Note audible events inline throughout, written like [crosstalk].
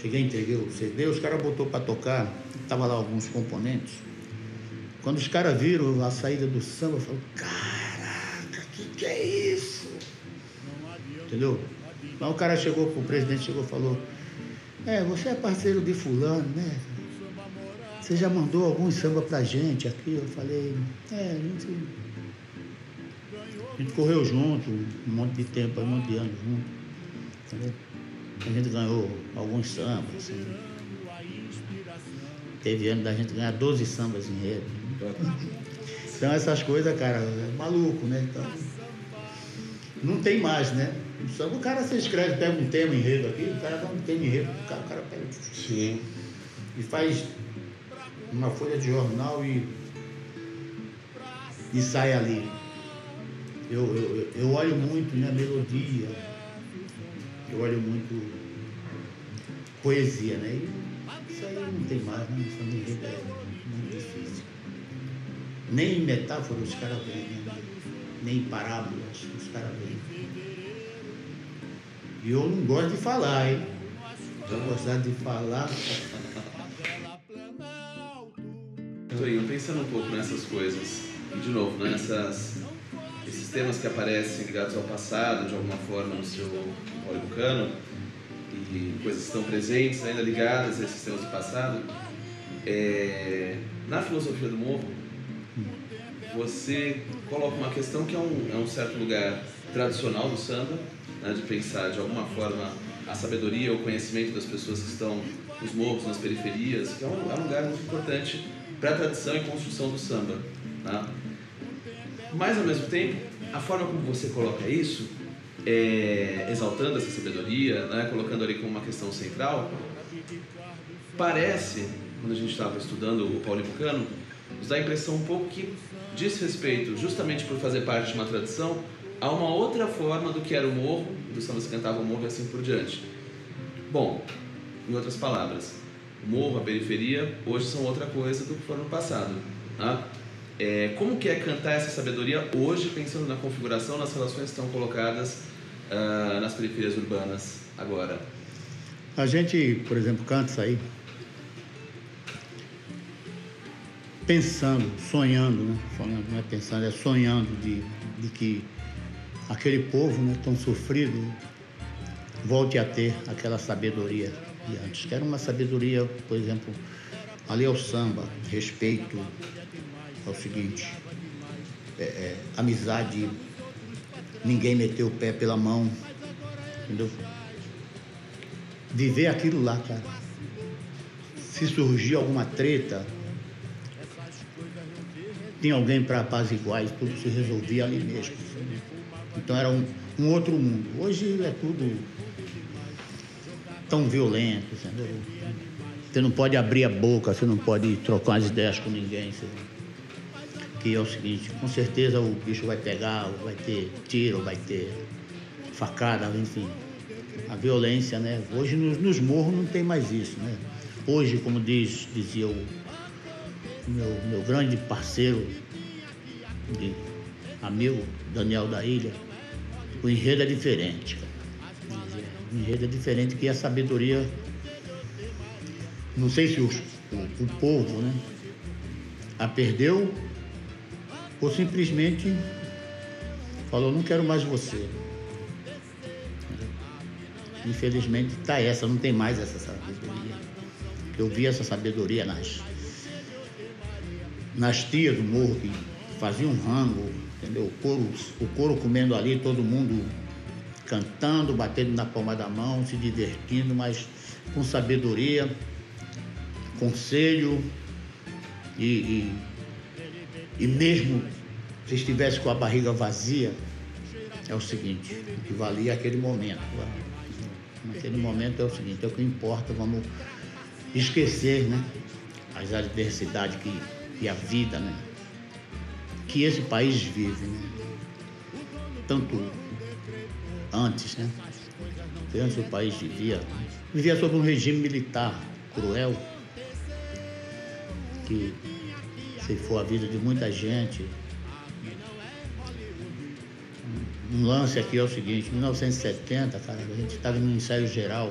Cheguei, entreguei o CD, os caras botou para tocar, tava lá alguns componentes. Quando os caras viram a saída do samba, eu falei, caraca, que que é isso? Entendeu? Mas o cara chegou, o presidente chegou e falou, é, você é parceiro de fulano, né? Você já mandou algum samba pra gente aqui? Eu falei, é, a gente, a gente correu junto, um monte de tempo, um monte de anos junto. Entendeu? A gente ganhou alguns sambas, assim. Teve ano da gente ganhar 12 sambas em rede. Então essas coisas, cara, é maluco, né? Então, não tem mais, né? O samba, o cara se escreve, pega um tema enredo aqui, o cara dá um tema enredo, o cara, o cara pega Sim. e faz uma folha de jornal e, e sai ali. Eu, eu, eu olho muito na melodia, eu olho muito poesia, né? E isso aí não tem mais, né? Isso não é muito difícil. Nem em metáfora os caras vêm, né? nem em parábolas os caras vêm. E eu não gosto de falar, hein? Eu gostar de falar, Tô aí, pensando um pouco nessas coisas. E de novo, né, nessas, esses temas que aparecem ligados ao passado, de alguma forma, no seu Bucano, e coisas que estão presentes, ainda ligadas a esses temas do passado. É, na filosofia do morro, você coloca uma questão que é um, é um certo lugar tradicional do samba, né, de pensar de alguma forma a sabedoria, o conhecimento das pessoas que estão nos morros, nas periferias, que é um, é um lugar muito importante para a tradição e construção do samba. Tá? Mas ao mesmo tempo, a forma como você coloca isso, é, exaltando essa sabedoria, né, colocando ali como uma questão central, parece, quando a gente estava estudando o Paulo Bucano, nos dá a impressão um pouco que diz respeito, justamente por fazer parte de uma tradição, a uma outra forma do que era o morro, do samba se cantava o morro e assim por diante. Bom, em outras palavras, o morro, a periferia, hoje são outra coisa do que foram no passado. Tá? É, como que é cantar essa sabedoria hoje, pensando na configuração, nas relações que estão colocadas ah, nas periferias urbanas agora? A gente, por exemplo, canta isso aí pensando, sonhando, né? Sonhando, não é pensando, é sonhando de, de que aquele povo né, tão sofrido volte a ter aquela sabedoria de antes. Que era uma sabedoria, por exemplo, ali é o samba, respeito ao seguinte, é, é, amizade, ninguém meteu o pé pela mão, entendeu? Viver aquilo lá, cara. Se surgir alguma treta, tinha alguém para apaziguar e tudo se resolvia ali mesmo. Então era um, um outro mundo. Hoje é tudo tão violento, entendeu? Você não pode abrir a boca, você não pode trocar as ideias com ninguém. Você... Que é o seguinte, com certeza o bicho vai pegar, vai ter tiro, vai ter facada, enfim. A violência, né? Hoje nos, nos morros não tem mais isso, né? Hoje, como diz, dizia o meu, meu grande parceiro, de amigo, Daniel da Ilha, o enredo é diferente. O enredo é diferente que a sabedoria. Não sei se o, o povo né, a perdeu ou simplesmente falou, não quero mais você. Infelizmente está essa, não tem mais essa sabedoria. Eu vi essa sabedoria nas, nas tias do morro que faziam um rango, entendeu? O couro, o couro comendo ali, todo mundo cantando, batendo na palma da mão, se divertindo, mas com sabedoria, conselho e, e, e mesmo se estivesse com a barriga vazia, é o seguinte, o que valia é aquele momento. Naquele momento é o seguinte, é o que importa, vamos esquecer né, as adversidades que, que a vida, né, que esse país vive. Né? Tanto antes, né? Antes o país vivia, vivia sob um regime militar cruel, que ceifou a vida de muita gente. Um lance aqui é o seguinte, em 1970, cara, a gente estava no ensaio geral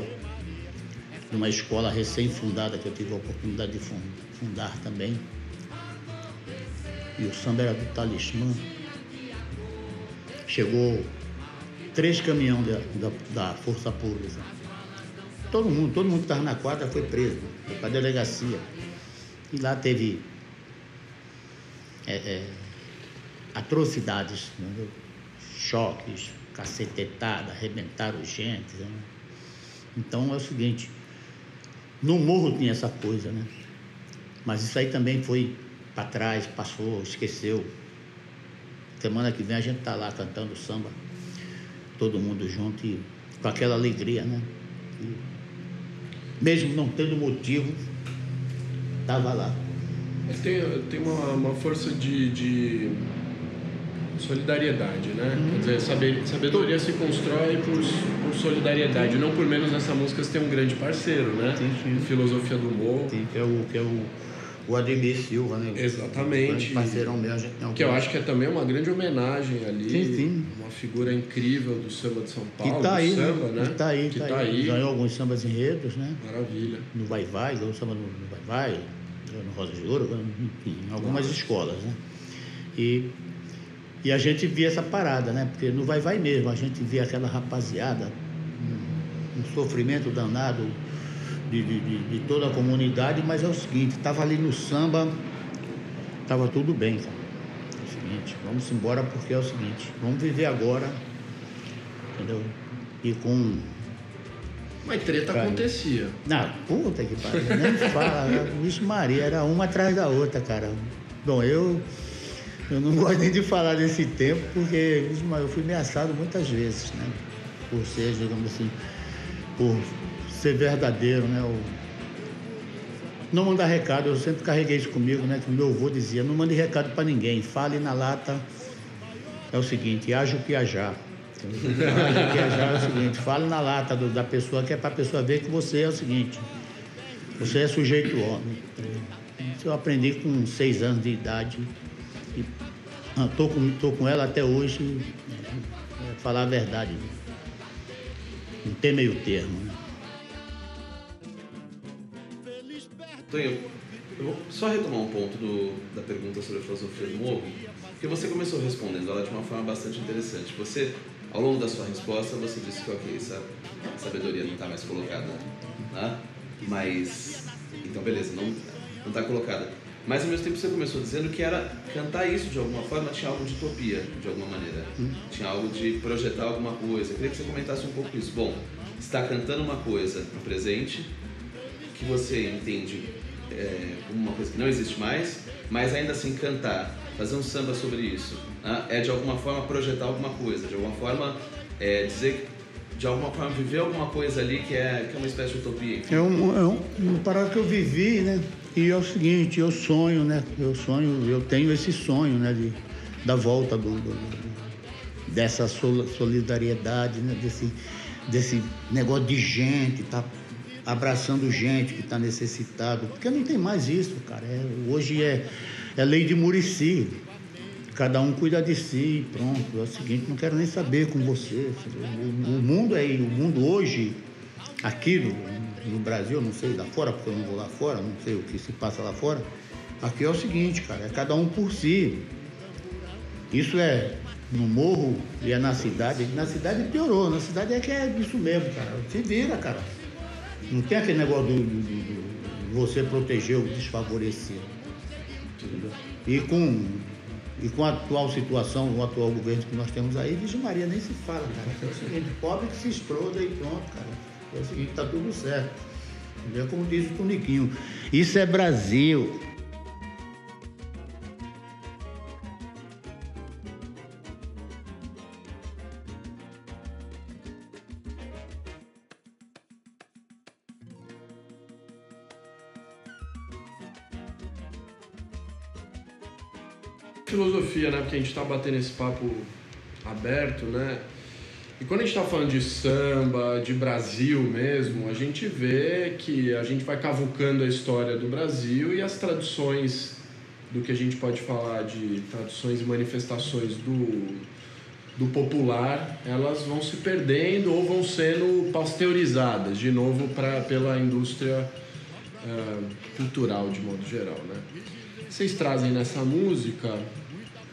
numa escola recém-fundada que eu tive a oportunidade de fundar também. E o samba era do talismã. Chegou três caminhões da, da, da Força Pública. Todo mundo, todo mundo que estava na quadra foi preso, foi para a delegacia. E lá teve é, é, atrocidades, né? choques, cacetetada, arrebentaram gente. Né? Então é o seguinte, no morro tinha essa coisa, né? Mas isso aí também foi para trás, passou, esqueceu. Semana que vem a gente tá lá cantando samba, todo mundo junto e com aquela alegria, né? E, mesmo não tendo motivo, tava lá. Tem, tem uma, uma força de, de solidariedade, né? Uhum. Quer dizer, saber, sabedoria se constrói por, por solidariedade. Não por menos nessa música você tem um grande parceiro, né? Sim, sim. Filosofia do morro. Sim, que é o, que é o, o Ademir Silva, né? Exatamente. Um parceirão meu, a gente tem Que eu acho que é também uma grande homenagem ali. Sim, sim. Uma figura incrível do samba de São Paulo. Que tá aí, samba, né? Que tá aí, que tá, tá aí. Ganhou alguns sambas enredos, né? Maravilha. No Vai Vai, ganhou samba no, Vai Vai, no Rosa de Ouro, em algumas Nossa. escolas, né? E e a gente via essa parada, né? Porque no vai vai mesmo, a gente via aquela rapaziada, um, um sofrimento danado de, de, de, de toda a comunidade, mas é o seguinte, tava ali no samba, tava tudo bem, cara. É o seguinte, vamos embora porque é o seguinte, vamos viver agora, entendeu? E com. Mas treta Cara. acontecia. Não, puta que pariu, nem fala, [laughs] vixe Maria, era uma atrás da outra, cara. Bom, eu. Eu não [laughs] gosto nem de falar desse tempo, porque vixe eu fui ameaçado muitas vezes, né? Por ser, digamos assim, por ser verdadeiro, né? O- Não mandar recado, eu sempre carreguei isso comigo, né? Que o meu avô dizia, não mande recado para ninguém, fale na lata. É o seguinte, haja o que hajar. Entendeu? Haja o que hajar é o seguinte, fale na lata do- da pessoa, que é para a pessoa ver que você é o seguinte, você é sujeito homem. Isso eu aprendi com seis anos de idade. E estou com, tô com ela até hoje, é, é, falar a verdade. Não tem meio termo. Né? Eu vou só retomar um ponto do, da pergunta sobre a filosofia do morro, porque você começou respondendo ela de uma forma bastante interessante. Você, ao longo da sua resposta, você disse que, ok, essa sabedoria não está mais colocada, né? Mas, então beleza, não não está colocada. Mas ao mesmo tempo você começou dizendo que era cantar isso de alguma forma tinha algo de utopia, de alguma maneira. Tinha algo de projetar alguma coisa. Eu queria que você comentasse um pouco isso. Bom, está cantando uma coisa no presente, que você entende é, como uma coisa que não existe mais, mas ainda assim cantar, fazer um samba sobre isso, né? é de alguma forma projetar alguma coisa, de alguma forma é, dizer, de alguma forma viver alguma coisa ali que é, que é uma espécie de utopia. É, um, é um, uma parada que eu vivi, né? E é o seguinte, eu sonho, né? Eu sonho, eu tenho esse sonho, né? De, da volta do, do- dessa sol- solidariedade, né? Desse, desse negócio de gente, tá abraçando gente que está necessitado. Porque não tem mais isso, cara. É- hoje é, é lei de Murici. Cada um cuida de si, pronto. É o seguinte, não quero nem saber com você. O, mundo é o mundo hoje, aqui no, no Brasil, não sei lá fora, porque eu não vou lá fora, não sei o que se passa lá fora. Aqui é o seguinte, cara, é cada um por si. Isso é no morro e é na cidade. Na cidade piorou, na cidade é que é isso mesmo, cara. Se vira, cara. Não tem aquele negócio de você proteger o desfavorecido. E com, e com a atual situação, o atual governo que nós temos aí, Virgem Maria nem se fala, cara. É o seguinte, pobre que se exploda e pronto, cara. É o seguinte, tá tudo certo. Entendeu? Como diz o Toniquinho. Isso é Brasil. Filosofia, né? Porque a gente tá batendo esse papo aberto, né? E quando a gente tá falando de samba, de Brasil mesmo, a gente vê que a gente vai cavucando a história do Brasil e as traduções do que a gente pode falar de traduções e manifestações do, do popular, elas vão se perdendo ou vão sendo pasteurizadas de novo pra, pela indústria uh, cultural de modo geral, né? Vocês trazem nessa música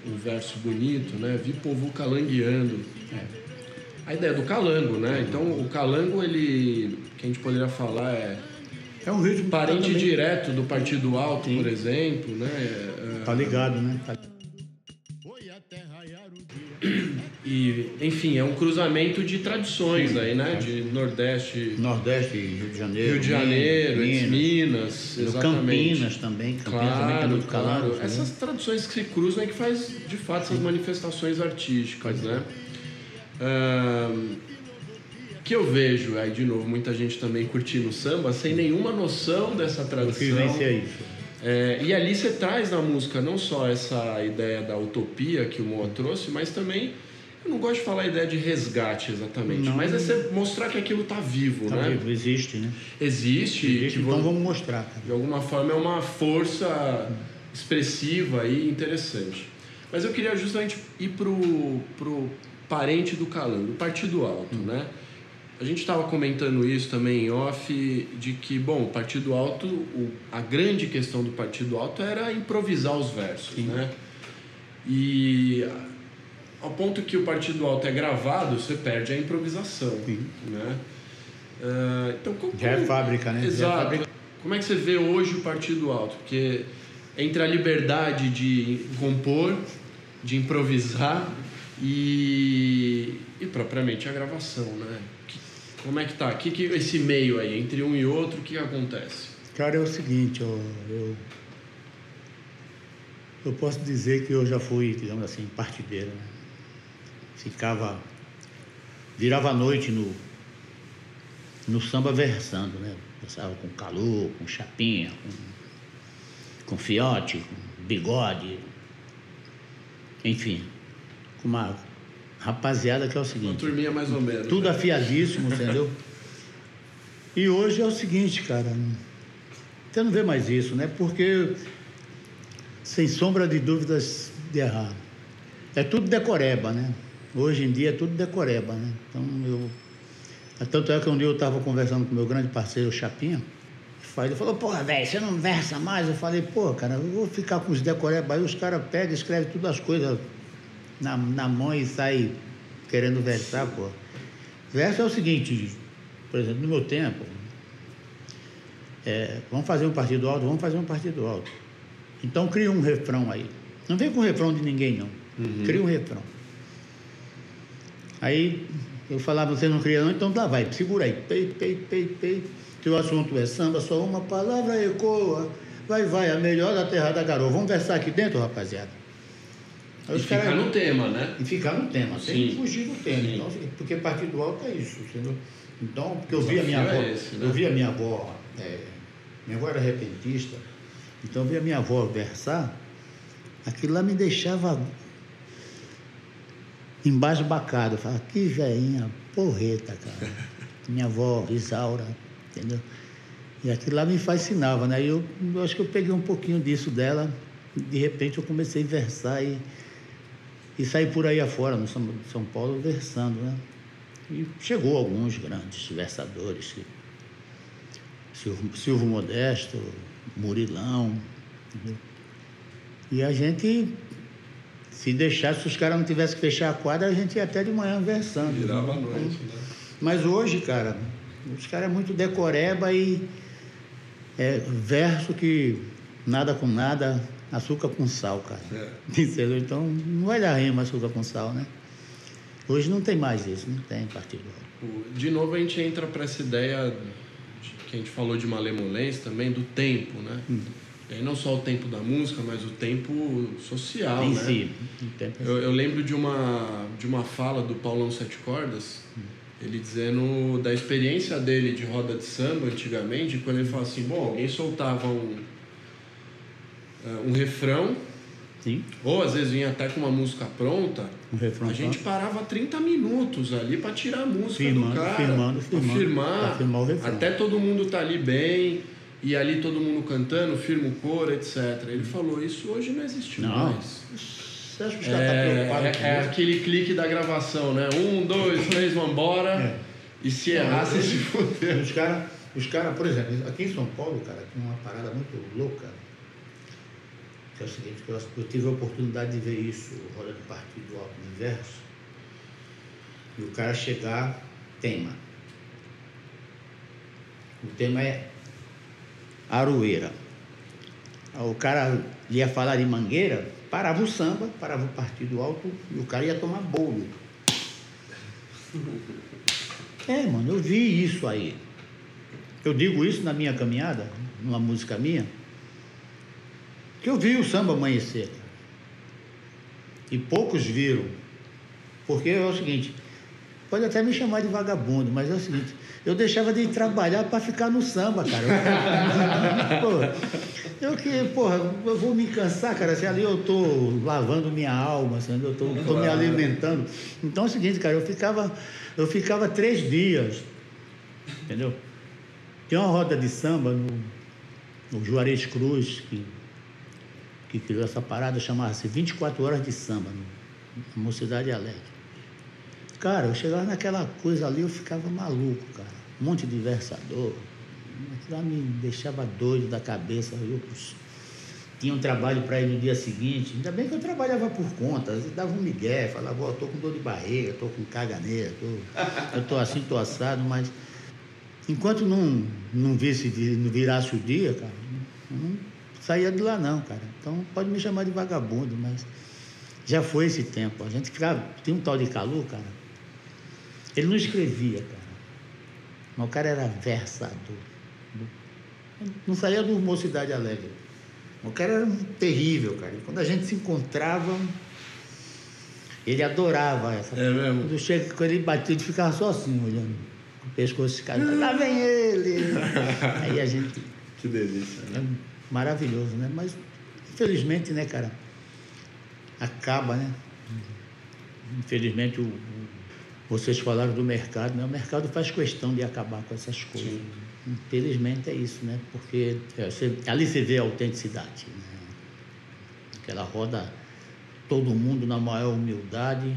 um verso bonito, né? Vi povo calangueando. É. A ideia do calango, né? Então o calango ele, que a gente poderia falar é é um ritmo parente direto do Partido Alto, Sim. por exemplo, né? É, tá ligado, né? Tá... E, enfim, é um cruzamento de tradições Sim, aí, né? É. De Nordeste. Nordeste, Rio de Janeiro. Rio de Janeiro, Minas, Minas exatamente. Campinas também. Campinas claro, também é muito claro. Né? Essas tradições que se cruzam é que faz, de fato, essas manifestações artísticas, né? que eu vejo aí de novo muita gente também curtindo samba sem nenhuma noção dessa tradição. Que é isso. É, e ali você traz na música não só essa ideia da utopia que o Moa trouxe, mas também eu não gosto de falar a ideia de resgate exatamente, não, mas é você mostrar que aquilo está vivo, tá né? Vivo, existe, né? Existe. existe então vamos mostrar. Cara. De alguma forma é uma força expressiva e interessante. Mas eu queria justamente ir pro, pro parente do Calango, o Partido Alto, hum. né? A gente estava comentando isso também em off, de que, bom, o Partido Alto, o, a grande questão do Partido Alto era improvisar os versos, Sim. né? E ao ponto que o Partido Alto é gravado, você perde a improvisação, Sim. né? Uh, então, como, Já é fábrica, né? É Exato. É fábrica. Como é que você vê hoje o Partido Alto? Porque entre a liberdade de compor, de improvisar e, e propriamente a gravação, né? Como é que tá? Que, que esse meio aí, entre um e outro, o que acontece? Cara, é o seguinte, eu, eu, eu posso dizer que eu já fui, digamos assim, partideiro. Né? Ficava, virava a noite no, no samba versando, né? Passava com calor, com chapinha, com, com fiote, com bigode, enfim, com uma rapaziada que é o seguinte. Uma turminha mais ou menos. Tudo afiadíssimo, entendeu? [laughs] E hoje é o seguinte, cara. Você não vê mais isso, né? Porque, sem sombra de dúvidas de errar, é tudo decoreba, né? Hoje em dia é tudo decoreba, né? Então eu. Tanto é que um dia eu estava conversando com meu grande parceiro, Chapinha. Ele falou, porra, velho, você não versa mais? Eu falei, pô, cara, eu vou ficar com os decoreba. Aí os caras pegam e escrevem todas as coisas na, na mão e sai querendo versar, pô. Verso é o seguinte, por exemplo, no meu tempo, é, vamos fazer um partido alto, vamos fazer um partido alto. Então cria um refrão aí. Não vem com refrão de ninguém, não. Uhum. Cria um refrão. Aí eu falava, você não cria não, então lá vai, segura aí. Pei, pei, pei, pei. Teu assunto é samba, só uma palavra ecoa. Vai, vai, a melhor da terra da garoa. Vamos versar aqui dentro, rapaziada. Aí e ficar cara... no tema, né? E ficar no tema, sem Sim. fugir do tema. Então, porque partido alto é isso, entendeu? Então, porque eu vi a minha avó, é esse, né? eu vi a minha avó, é, minha avó era repentista, então eu vi a minha avó versar, aquilo lá me deixava embasbacado. Eu falava, que veinha porreta, cara. [laughs] minha avó, Isaura, entendeu? E aquilo lá me fascinava, né? E eu, eu acho que eu peguei um pouquinho disso dela, de repente eu comecei a versar e e saí por aí afora, no São, São Paulo, versando, né? E chegou alguns grandes versadores, Silvio, Silvio Modesto, Murilão, entendeu? E a gente, se deixasse, se os caras não tivessem que fechar a quadra, a gente ia até de manhã versando. Virava a noite, né? Mas hoje, cara, os caras é muito decoreba e é verso que nada com nada, açúcar com sal, cara. É. [laughs] Então não vai dar rima açúcar com sal, né? Hoje não tem mais isso, não tem partido. De novo a gente entra para essa ideia que a gente falou de malemolência também, do tempo, né? Hum. E não só o tempo da música, mas o tempo social, em né? Si. Tempo eu, eu, lembro de uma, de uma fala do Paulão Sete Cordas, hum. ele dizendo da experiência dele de roda de samba antigamente, quando ele fala assim, bom, alguém soltava um um refrão. Sim. Ou às vezes vinha até com uma música pronta. Um refrão a gente parava 30 minutos ali para tirar a música firmando, do cara. Firmando, firmando. Firmar, firmar o refrão. Até todo mundo tá ali bem. E ali todo mundo cantando, firma o coro, etc. Ele falou, isso hoje não existe não. mais. Você acha que os caras estão É, preocupados com é, é aquele clique da gravação, né? Um, dois, três, vambora. É. E se errar, você se fudeu. Os caras, os cara, por exemplo, aqui em São Paulo, cara, tem uma parada muito louca. Que é o seguinte, que eu, eu tive a oportunidade de ver isso, roda de partido alto no inverso. E o cara chegar, tema. O tema é Aroeira. O cara ia falar de mangueira, parava o samba, parava o partido alto e o cara ia tomar bolo. [laughs] É, mano, eu vi isso aí. Eu digo isso na minha caminhada, numa música minha, que eu vi o samba amanhecer. E poucos viram. Porque é o seguinte, pode até me chamar de vagabundo, mas é o seguinte, eu deixava de trabalhar para ficar no samba, cara. [laughs] Pô, eu que, porra, eu vou me cansar, cara, se ali eu tô lavando minha alma, assim, eu tô, tô me alimentando. Então é o seguinte, cara, eu ficava, eu ficava três dias, entendeu? Tem uma roda de samba no, no Juarez Cruz, que, que criou essa parada, chamava-se 24 Horas de Samba, na Mocidade Alegre. Cara, eu chegava naquela coisa ali, eu ficava maluco, cara. Um monte de versador. Aquilo me deixava doido da cabeça. Eu tinha um trabalho para ir no dia seguinte. Ainda bem que eu trabalhava por conta. Eu dava um migué, falava, ó, tô com dor de barriga, tô com caganeira, tô, eu tô assim, tô assado, mas enquanto não, não visse, não virasse o dia, cara, não saía de lá não, cara. Então pode me chamar de vagabundo, mas já foi esse tempo. A gente ficava. Tinha um tal de Calu, cara. Ele não escrevia, cara. Mas o cara era versador. Não saía do Mocidade Alegre. O cara era um terrível, cara. Quando a gente se encontrava, ele adorava essa. É mesmo? Quando, chega, quando ele batia, ele ficava só assim, olhando. Com o pescoço escalado. [laughs] Lá vem ele! Aí a gente. Que delícia, É maravilhoso, né? Mas, infelizmente, né, cara? Acaba, né? Infelizmente, o, o- vocês falaram do mercado, né? O mercado faz questão de acabar com essas coisas. Infelizmente é isso, né? Porque é, você- ali você vê a autenticidade, né? Aquela roda, todo mundo na maior humildade.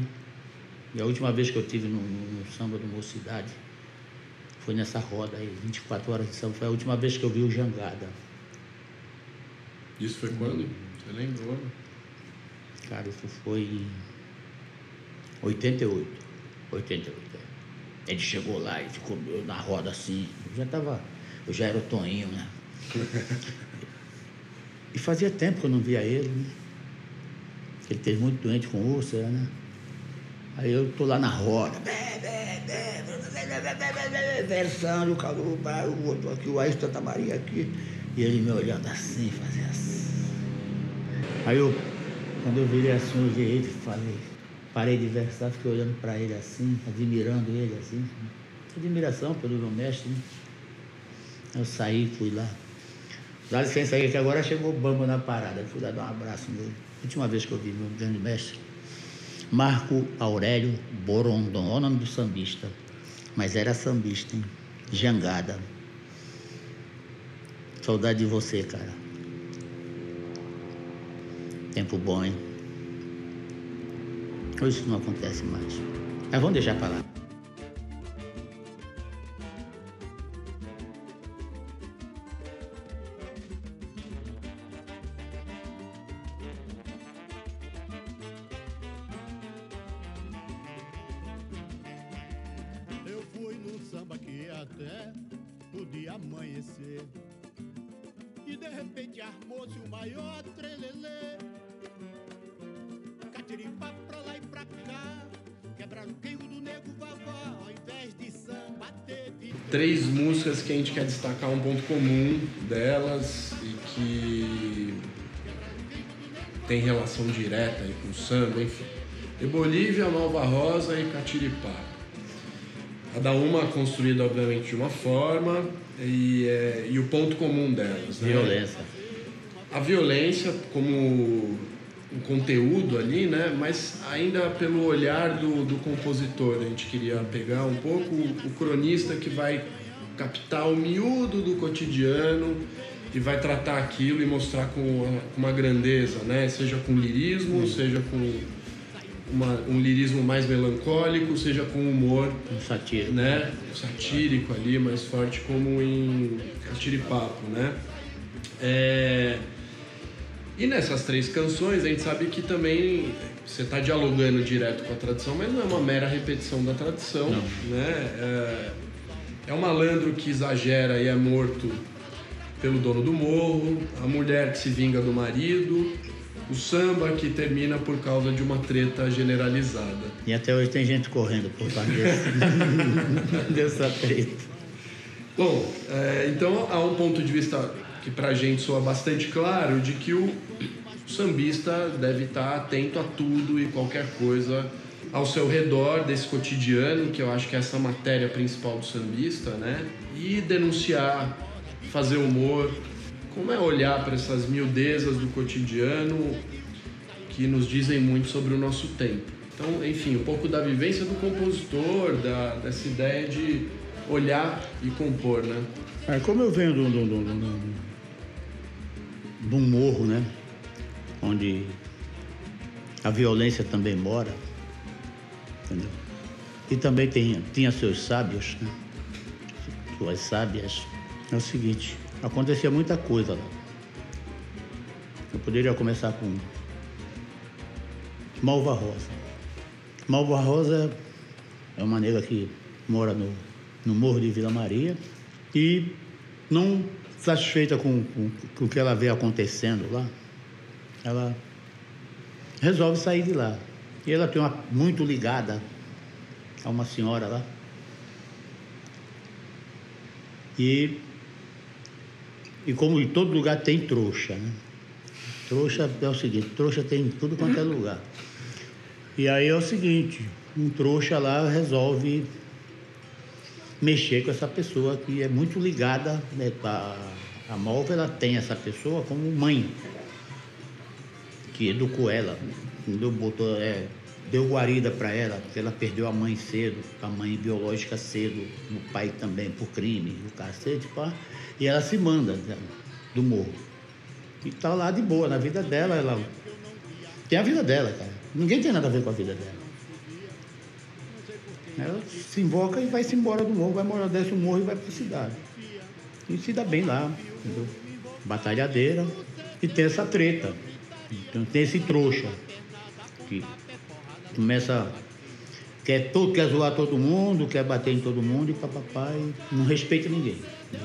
E a última vez que eu tive no, no- no samba do Mocidade foi nessa roda aí, 24 horas de samba. Foi a última vez que eu vi o Jangada. Isso foi quando? Você lembra o ano? Cara, isso foi 88. 88, é. Ele chegou lá e ficou na roda assim. Eu já tava. Eu já era o Toninho, né? e fazia tempo que eu não via ele, né? Ele teve muito doente com úlcera, né? Aí eu tô lá na roda. Versando, o outro aqui, o Aisto Santa Maria aqui. E ele me olhando assim, fazia assim. Aí eu, quando eu virei assim, eu virei e falei, parei de versar, fiquei olhando para ele assim, admirando ele assim. Admiração pelo meu mestre, né? Eu saí, fui lá. Dá licença aí que agora chegou o Bamba na parada. Fui lá dar um abraço nele. Última vez que eu vi meu grande mestre. Marco Aurélio Borondon, olha o nome do sambista. Mas era sambista, hein? Jangada. Saudade de você, cara. Tempo bom, hein? Hoje isso não acontece mais. Mas vamos deixar pra lá. Quer destacar um ponto comum delas e que tem relação direta aí com o samba, enfim. E Bolívia, Malva Rosa e Catiripá. Cada uma construída, obviamente, de uma forma e, é, e o ponto comum delas. Né? Violência. a violência como um conteúdo ali, né? Mas ainda pelo olhar do, do compositor, a gente queria pegar um pouco o, o cronista que vai captar o miúdo do cotidiano e vai tratar aquilo e mostrar com uma grandeza, né? Seja com lirismo, seja com uma, um lirismo mais melancólico, seja com humor, Um satírico. né? Satírico ali, mais forte como em Catiripapo, né? É... E nessas três canções a gente sabe que também você está dialogando direto com a tradição, mas não é uma mera repetição da tradição, Não. né? É... é um malandro que exagera e é morto pelo dono do morro, a mulher que se vinga do marido, o samba que termina por causa de uma treta generalizada. E até hoje tem gente correndo por causa [laughs] dessa treta. Bom, é, então há um ponto de vista que pra gente soa bastante claro de que o sambista deve estar atento a tudo e qualquer coisa ao seu redor desse cotidiano, que eu acho que é essa matéria principal do sambista, né? E denunciar, fazer humor, como é olhar para essas miudezas do cotidiano que nos dizem muito sobre o nosso tempo. Então, enfim, um pouco da vivência do compositor, da, dessa ideia de olhar e compor, né? É, como eu venho de um- morro, né? Onde a violência também mora, entendeu? E também tem, tinha seus sábios, né? Suas sábias. É o seguinte, acontecia muita coisa lá. Eu poderia começar com Malva Rosa. Malva Rosa é uma negra que mora no, no Morro de Vila Maria e não satisfeita com, com, com o que ela vê acontecendo lá, ela resolve sair de lá. E ela tem uma muito ligada a uma senhora lá. E, e como em todo lugar tem trouxa, né? Trouxa é o seguinte, trouxa tem em tudo quanto é lugar. E aí é o seguinte, um trouxa lá resolve mexer com essa pessoa que é muito ligada, né, a, a Malva ela tem essa pessoa como mãe, que educou ela, deu, botou, é, deu guarida para ela, porque ela perdeu a mãe cedo, a mãe biológica cedo, o pai também por crime, o cacete, pá, e ela se manda do morro. E tá lá de boa, na vida dela, ela tem a vida dela, cara. Ninguém tem nada a ver com a vida dela. Ela se invoca e vai se embora do morro, vai morar, desce o morro e vai para a cidade. E se dá bem lá, entendeu? Batalhadeira. E tem essa treta. Então tem esse trouxa. Que começa. Quer, todo, quer zoar todo mundo, quer bater em todo mundo e papapá, e não respeita ninguém. né?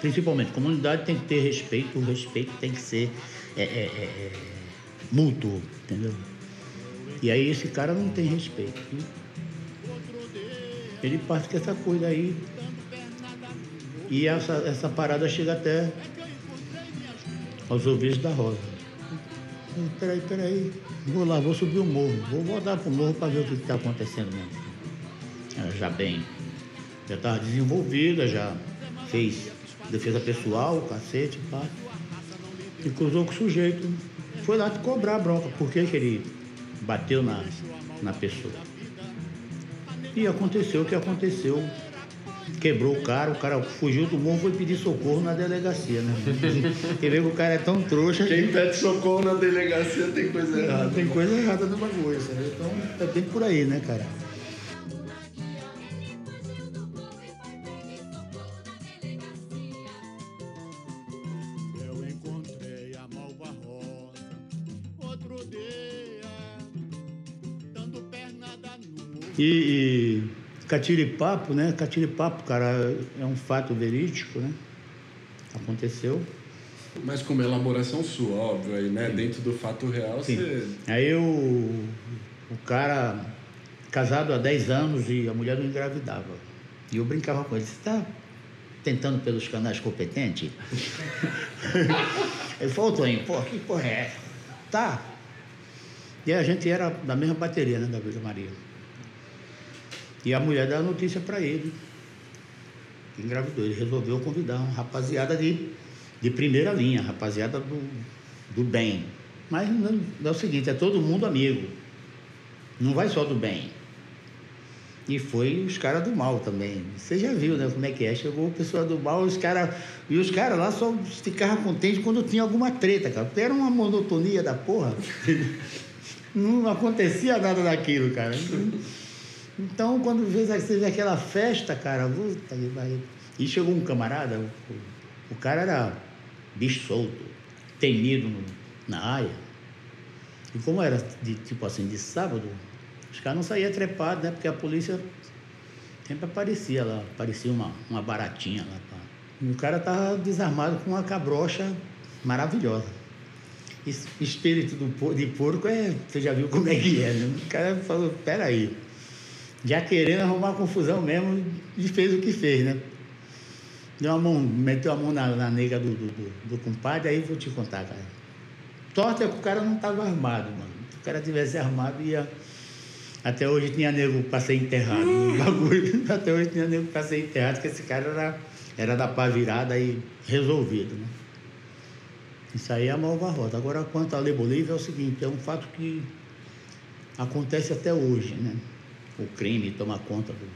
Principalmente, comunidade tem que ter respeito, o respeito tem que ser é, é, é, é, mútuo, entendeu? E aí esse cara não tem respeito. E ele parte com essa coisa aí. E essa, essa parada chega até aos ouvidos da Rosa. Ei, Peraí, peraí, vou lá, vou subir o morro, vou voltar pro morro para ver o que está acontecendo mesmo. Ela já bem, já estava desenvolvida, já fez defesa pessoal, cacete, pá. E cruzou com o sujeito. Foi lá te cobrar a bronca, por que ele bateu na, na pessoa. E aconteceu o que aconteceu. Quebrou o cara, o cara fugiu do morro e foi pedir socorro na delegacia, né? [laughs] Quer ver que o cara é tão trouxa que Quem pede socorro na delegacia tem coisa errada. tem coisa errada no bagulho, sabe? Então é bem por aí, né, cara? Eu encontrei a malva rosa outro dia, dando pernada no morro. E, e catiripapo, né? Catiripapo, cara, é um fato verídico, né? Aconteceu. Mas com uma elaboração sua, óbvio, aí, né? Dentro do fato real, Sim. você. Aí o, o cara, casado há 10 anos e a mulher não engravidava. E eu brincava com ele, você está tentando pelos canais competentes? [laughs] ele falou, Toninho, pô, que porra é essa? Tá. E a gente era da mesma bateria, né, da Vila Maria. E a mulher deu a notícia para ele, que engravidou. Ele resolveu convidar uma rapaziada de, de primeira linha, rapaziada do, do bem. Mas não, é o seguinte, é todo mundo amigo. Não vai só do bem. E foi os caras do mal também. Você já viu, né? Como é que é? Chegou o pessoal do mal, os caras. E os caras lá só ficavam contentes quando tinha alguma treta, cara. Era uma monotonia da porra. [laughs] Não acontecia nada daquilo, cara. Então, quando você vê aquela festa, cara, puta que pariu. E chegou um camarada, o, o cara era bicho solto, temido no, na área. E como era de tipo assim, de sábado, os caras não saíam trepados, né? Porque a polícia sempre aparecia lá, aparecia uma, uma baratinha lá. Pá. E o cara tava desarmado com uma cabrocha maravilhosa. Esse espírito do, de porco é. Você já viu como é que é, né? O cara falou, peraí. Já querendo arrumar confusão mesmo, e fez o que fez, né? Deu a mão, meteu a mão na, na nega do, do, do, do compadre, aí vou te contar, cara. Sorte é que o cara não estava armado, mano. Se o cara tivesse armado, ia. Até hoje tinha nego para ser enterrado. O bagulho. [laughs] Até hoje tinha nego para ser enterrado, porque esse cara era, era da pá virada e resolvido, né? Isso aí é a malva rota. Agora, quanto à Lei Bolívia, é o seguinte: é um fato que acontece até hoje, né? O crime toma conta do-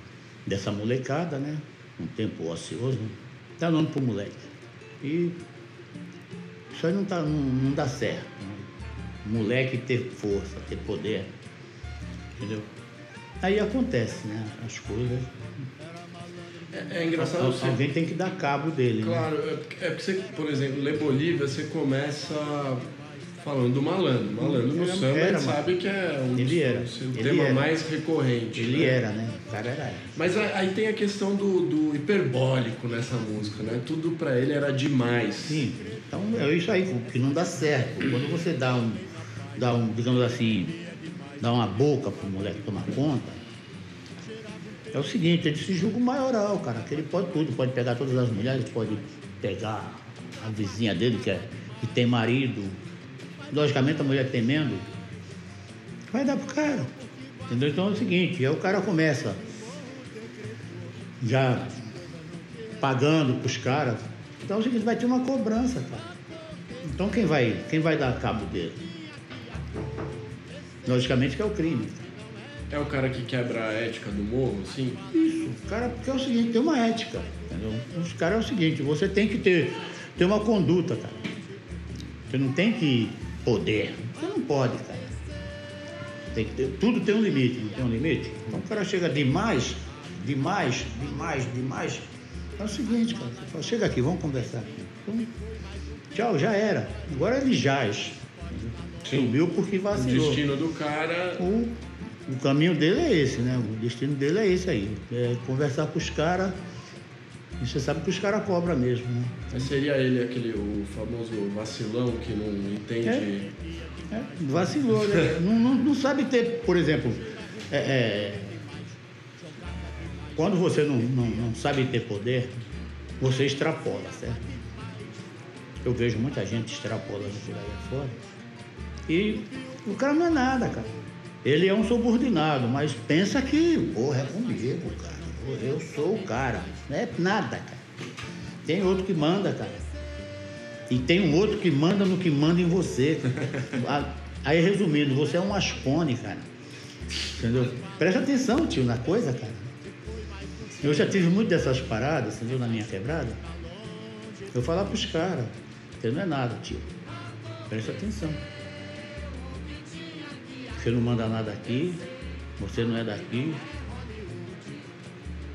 dessa molecada, né? Um tempo ocioso, dá nome pro moleque. E isso aí não, tá, não, não dá certo. Né? Moleque ter força, ter poder. Entendeu? Aí acontece, né? As coisas. É, é engraçado Al- você. Alguém tem que dar cabo dele. né? Claro, é porque, é porque você, por exemplo, Lê Bolívia, você começa falando do malandro. Malandro no Era- samba, era, sabe que é um Ele era. Ele tema era. mais recorrente. Ele né? era, né? O cara era. Mas aí tem a questão do, do hiperbólico nessa música, né? Tudo pra ele era demais. Sim, então é isso aí que não dá certo. Quando você dá um, dá um digamos assim, dá uma boca pro moleque tomar conta, é o seguinte, ele se julga o maioral, cara, que ele pode tudo, pode pegar todas as mulheres, pode pegar a vizinha dele que, é, que tem marido, logicamente a mulher temendo, vai dar pro cara. Entendeu? Então é o seguinte, aí o cara começa já pagando pros caras. Então é o seguinte, vai ter uma cobrança, cara. Então quem vai, quem vai dar cabo dele? Logicamente que é o crime. É o cara que quebra a ética do morro, assim? Isso, o cara, porque é o seguinte, tem uma ética. Entendeu? Os caras é o seguinte, você tem que ter, ter uma conduta, cara. Você não tem que poder. Você não pode, cara. Tem que ter, tudo tem um limite, não tem um limite? Então o cara chega demais, demais, demais, demais. É o seguinte, cara, você fala, chega aqui, vamos conversar. Então, tchau, já era. Agora ele jaz. Subiu porque O vacilou. destino do cara. O, o caminho dele é esse, né? O destino dele é esse aí. É conversar com os caras. E você sabe que os caras cobram mesmo, né? Mas seria ele aquele, o famoso vacilão que não entende. É. É, vacilou, né? [laughs] não, não, não sabe ter, por exemplo, é, é, quando você não, não, não sabe ter poder, você extrapola, certo? Eu vejo muita gente extrapolando por aí afora. E o cara não é nada, cara. Ele é um subordinado, mas pensa que, porra, é comigo, cara. Eu sou o cara. Não é nada, cara. Tem outro que manda, cara. E tem um outro que manda no que manda em você. cara. [laughs] Aí, resumindo, você é um ascone, cara. Entendeu? Presta atenção, tio, na coisa, cara. Eu já tive muito dessas paradas, entendeu? Na minha quebrada. Eu falar pros caras, você não é nada, tio. Presta atenção. Você não manda nada aqui, você não é daqui.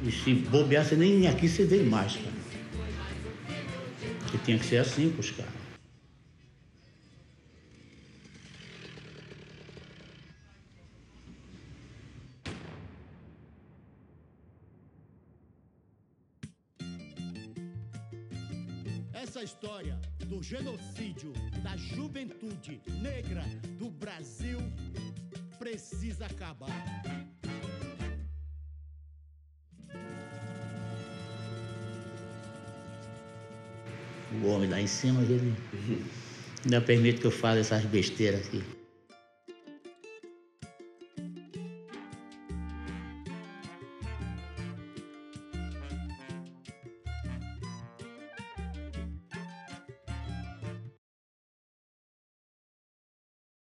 E se bobear, você nem aqui você vem mais, cara. Que tinha que ser assim pros caras. Essa história do genocídio da juventude negra do Brasil precisa acabar. O homem lá em cima, ele ainda permite que eu fale essas besteiras aqui.